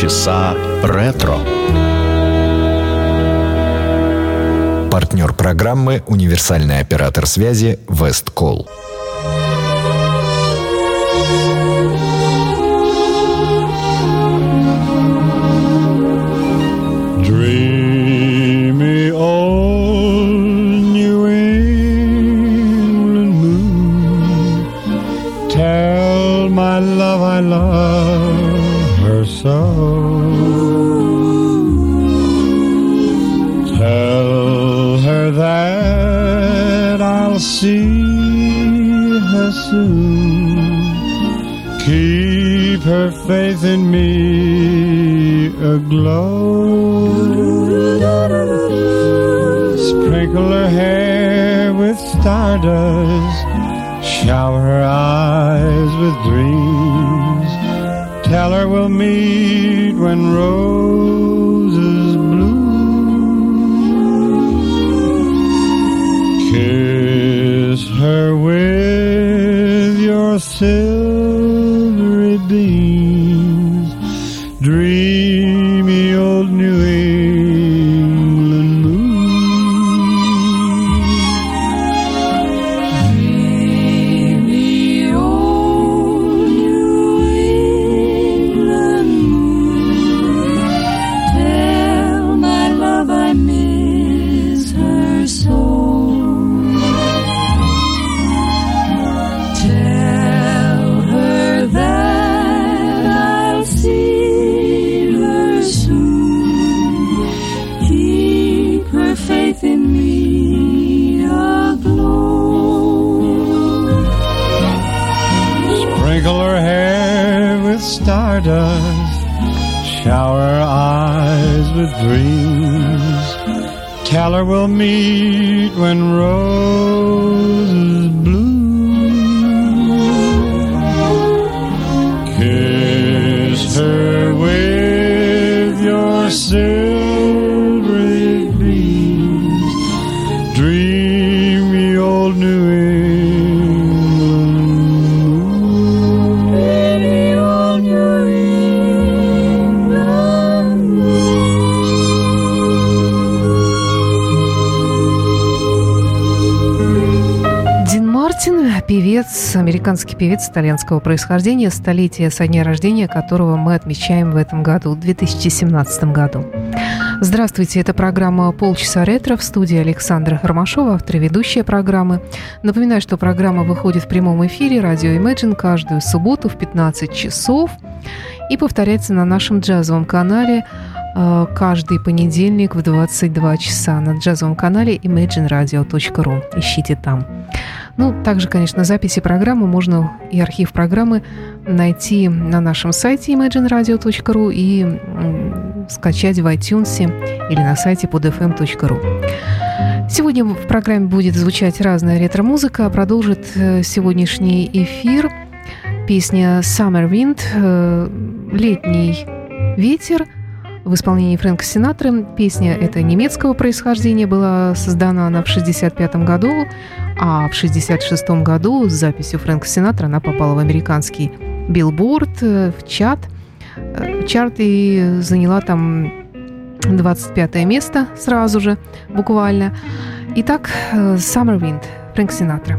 Полчаса ретро. Партнер программы «Универсальный оператор связи Весткол». Love her so. I'll see her soon. Keep her faith in me aglow. Sprinkle her hair with stardust. Shower her eyes with dreams. Tell her we'll meet when roses her with your silvery beams. Stardust. Shower eyes with dreams. Tell her we'll meet when roses bloom. Певец, американский певец итальянского происхождения, столетие со дня рождения которого мы отмечаем в этом году, 2017 году. Здравствуйте, это программа «Полчаса ретро» в студии Александра Ромашова, автор и ведущая программы. Напоминаю, что программа выходит в прямом эфире радио Imagine каждую субботу в 15 часов и повторяется на нашем джазовом канале каждый понедельник в 22 часа на джазовом канале imagineradio.ru. Ищите там. Ну, также, конечно, записи программы можно и архив программы найти на нашем сайте imagineradio.ru и скачать в iTunes или на сайте podfm.ru. Сегодня в программе будет звучать разная ретро-музыка. Продолжит э, сегодняшний эфир песня «Summer Wind» э, «Летний ветер» в исполнении Фрэнка Синатры. Песня эта немецкого происхождения, была создана она в 1965 году, а в 1966 году с записью Фрэнка Синатра она попала в американский билборд, э, в чат, э, чарт и заняла там 25 место сразу же, буквально. Итак, э, Summer Wind, Фрэнк Синатра.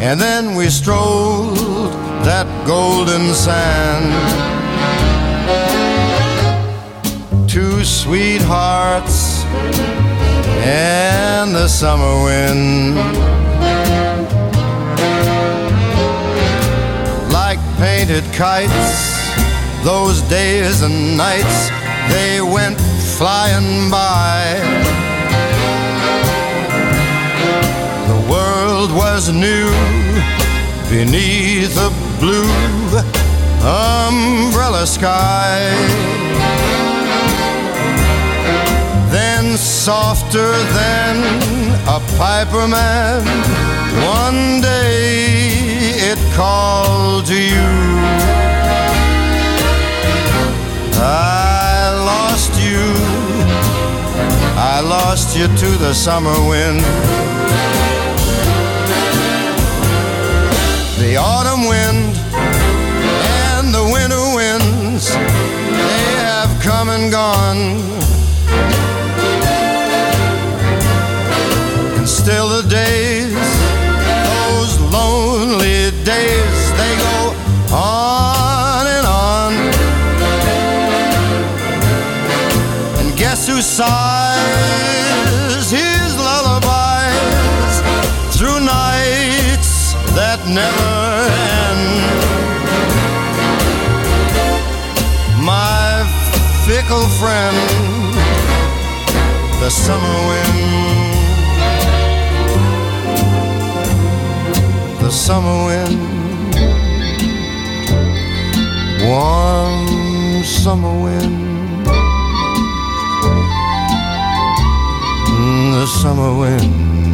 and then we strolled that golden sand. Two sweethearts and the summer wind. Like painted kites, those days and nights, they went flying by. was new beneath a blue umbrella sky. Then, softer than a piper man. one day it called to you. I lost you, I lost you to the summer wind. the summer wind. The summer wind, warm summer wind, the summer wind.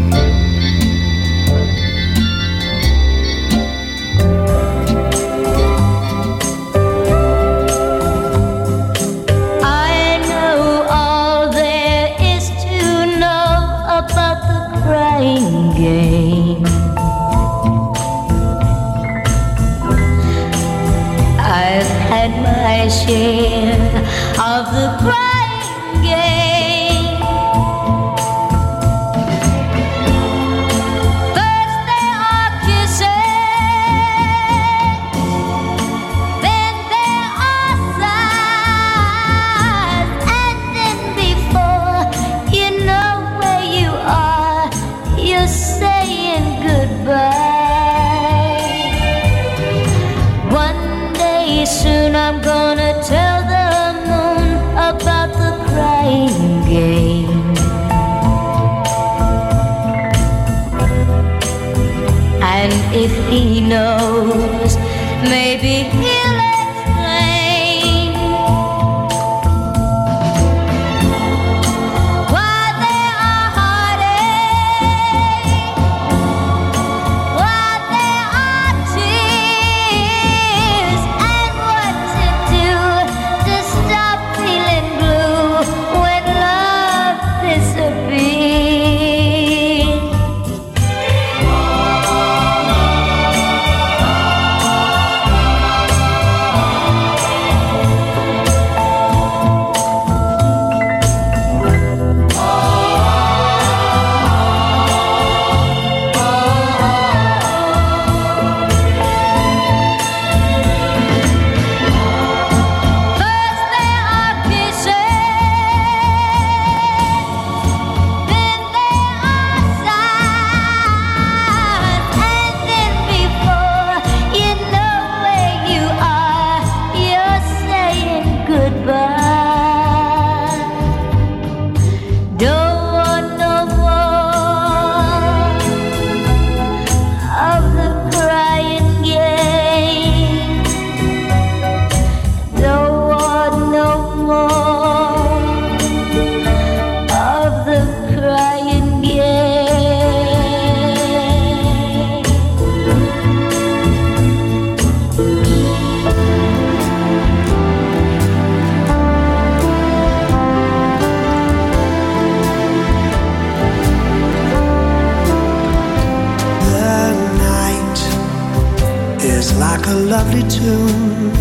is like a lovely tune.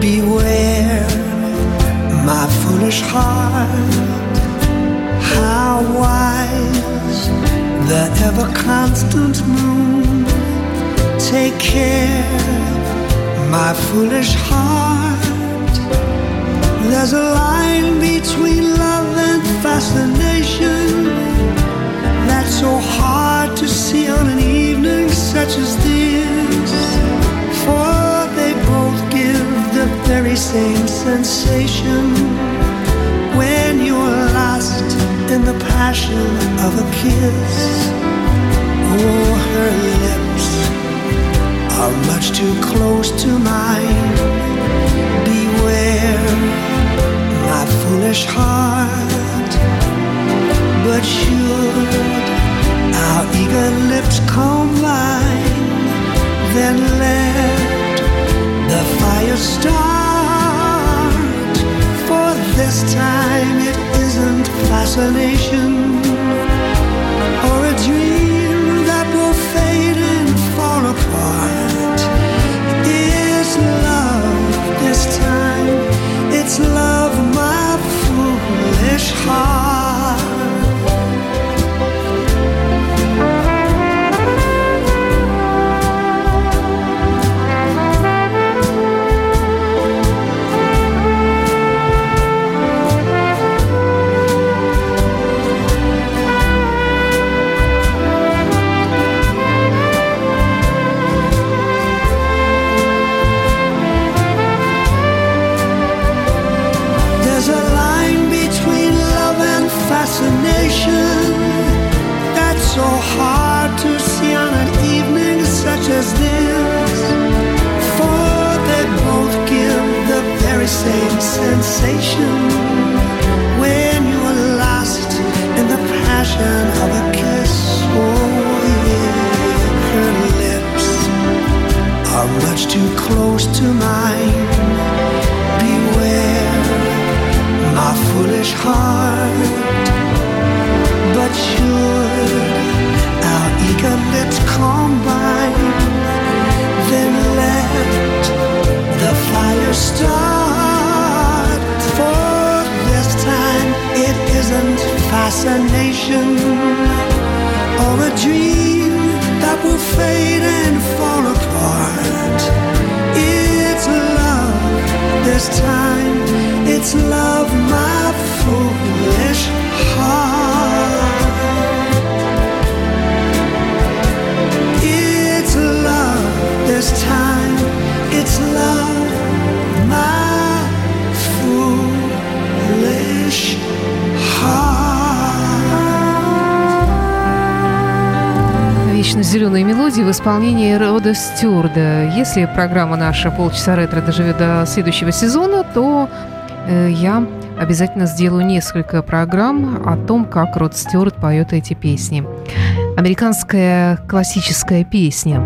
Beware my foolish heart. How wise the ever constant moon. Take care, my foolish heart. There's a line between love and fascination that's so hard to see on an evening such as this for they both give the very same sensation when you are lost in the passion of a kiss. Oh, her lips are much too close to mine. Beware my foolish heart, but should our eager lips start. For this time it isn't fascination or a dream that will fade and fall apart. It's love this time. It's love, my foolish heart. Мелодии в исполнении Рода Стюарда. Если программа наша полчаса ретро доживет до следующего сезона, то э, я обязательно сделаю несколько программ о том, как Род Стюарт поет эти песни. Американская классическая песня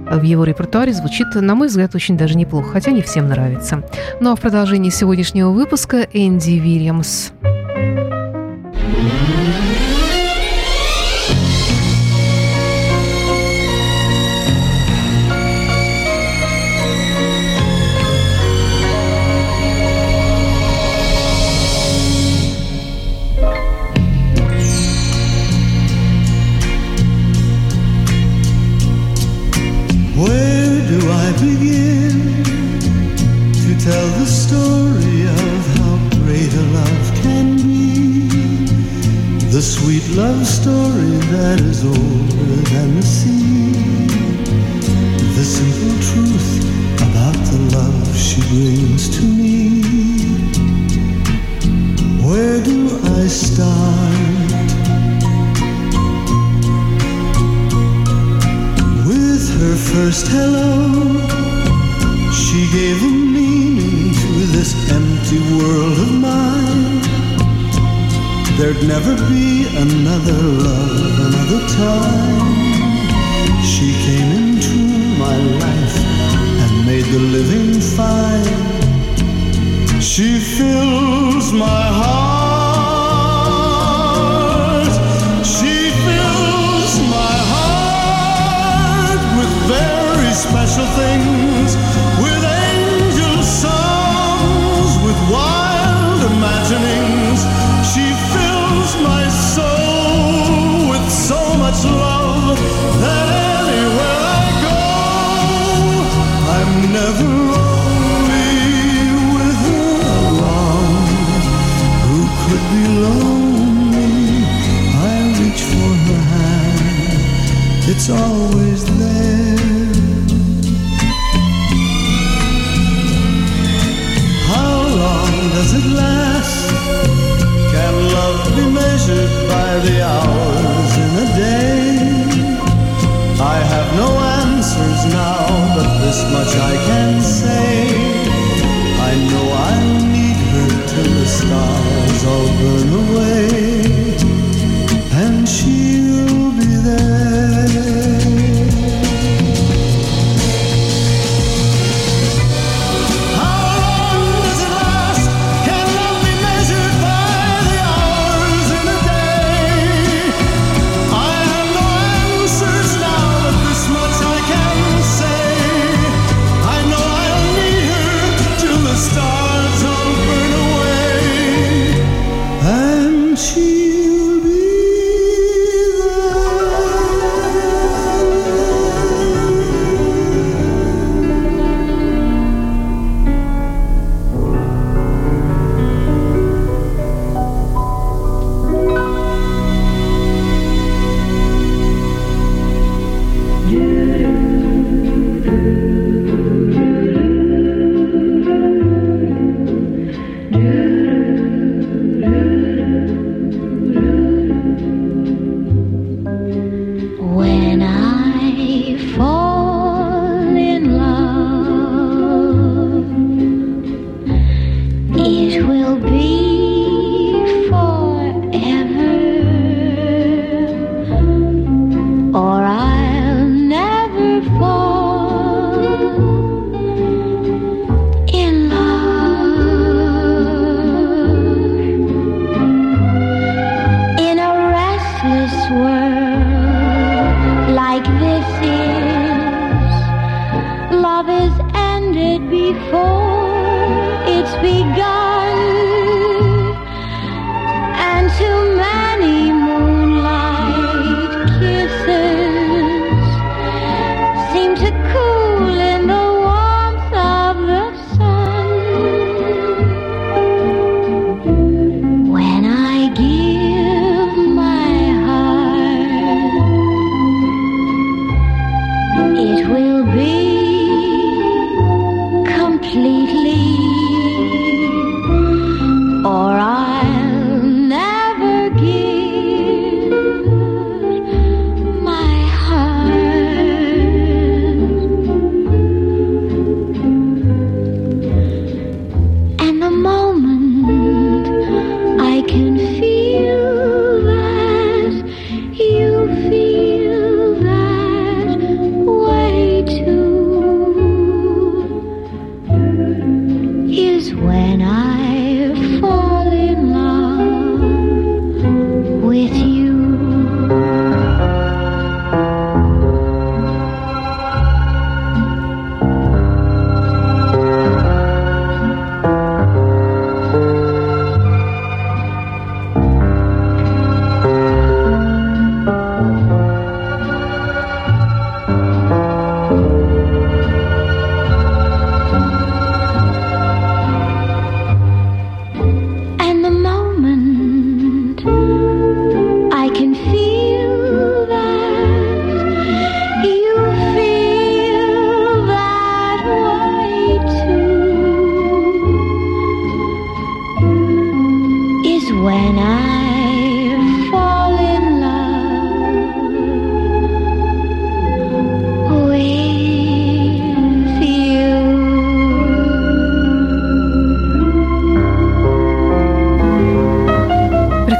в его репертуаре звучит, на мой взгляд, очень даже неплохо, хотя не всем нравится. Ну а в продолжении сегодняшнего выпуска Энди Вильямс. That She fills my heart. It's always there. How long does it last? Can love be measured by the hours in a day? I have no answers now, but this much I can say. I know I'll need her till the stars all burn away,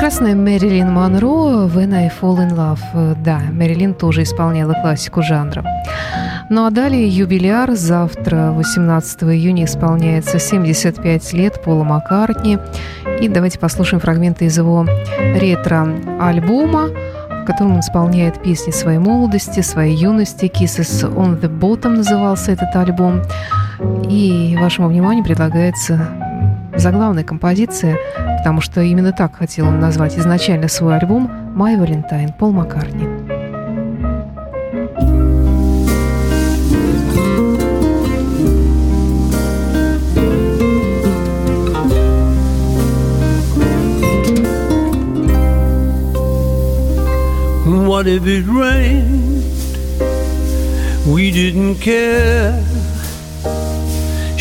Прекрасная Мэрилин Монро «When I Fall in Love». Э, Да, Мэрилин тоже исполняла классику жанра. Ну а далее юбиляр. Завтра, 18 июня, исполняется 75 лет Пола Маккартни. И давайте послушаем фрагменты из его ретро-альбома, в котором он исполняет песни своей молодости, своей юности. «Kisses on the Bottom» назывался этот альбом. И вашему вниманию предлагается заглавная композиция, потому что именно так хотел он назвать изначально свой альбом «My Valentine» Пол Маккартни. What if it rained? We didn't care.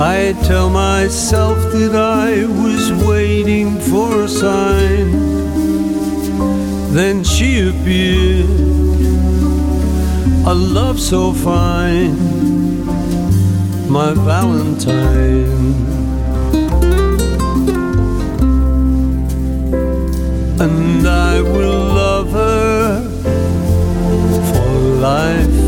I tell myself that I was waiting for a sign. Then she appeared, a love so fine, my Valentine. And I will love her for life.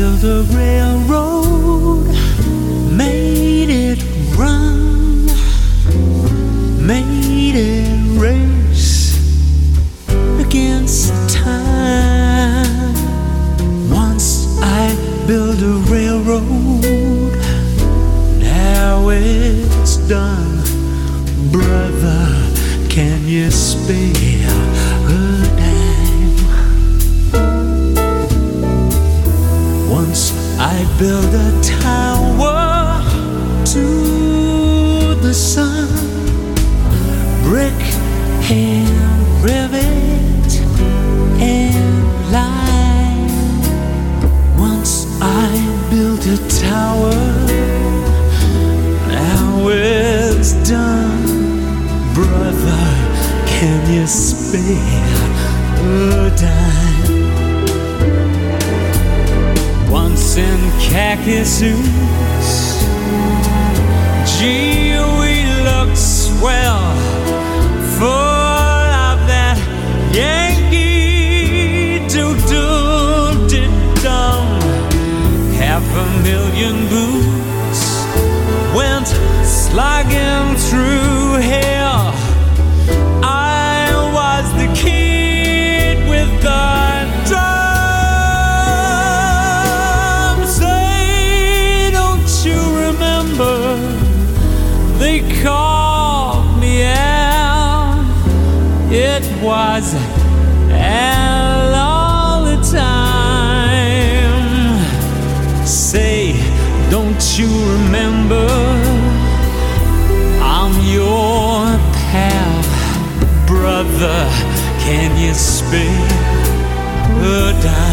Built a railroad, a dime? once in khaki suits. You remember? I'm your pal, brother. Can you spare a dime?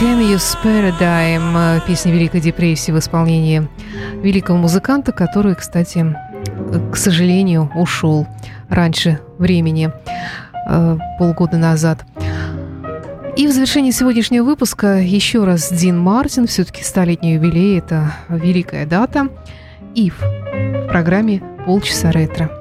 Can a Dime, э, песня Великой депрессии в исполнении великого музыканта, который, кстати, к сожалению, ушел раньше времени, э, полгода назад. И в завершении сегодняшнего выпуска еще раз Дин Мартин, все-таки столетний юбилей, это великая дата. Ив в программе «Полчаса ретро».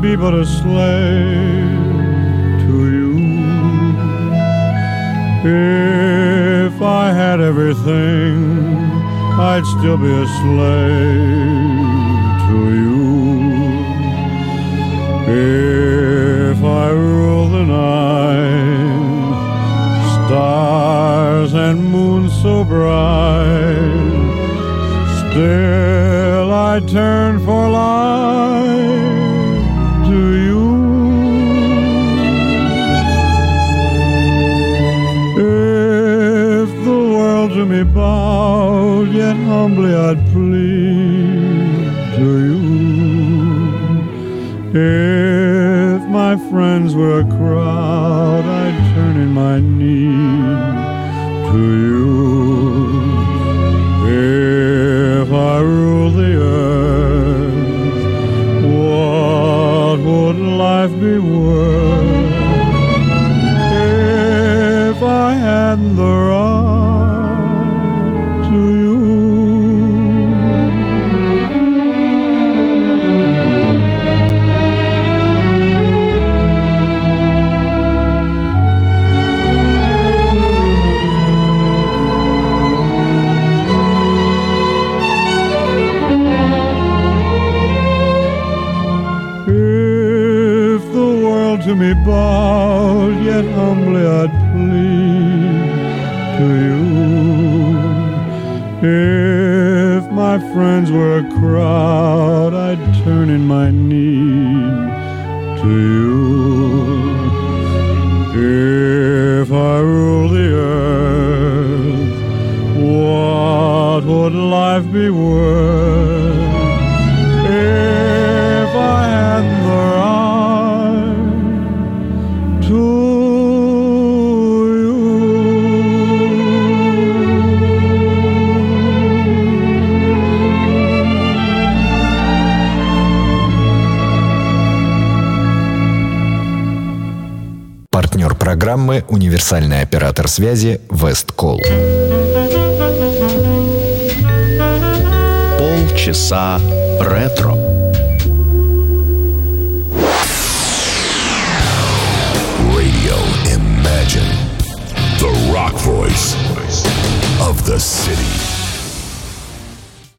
Be but a slave to you. If I had everything, I'd still be a slave to you. If I rule the night, stars and moon so bright. Still I turn for life humbly I'd plead to you. If my friends were a crowd, I'd turn in my need to you. If I rule the earth, what would life be worth if I had the bowed, yet humbly I'd plead to you. If my friends were a crowd, I'd turn in my need to you. If I ruled the earth, what would life be worth? Программы «Универсальный оператор связи Весткол». Полчаса ретро. Radio Imagine. The rock voice of the city.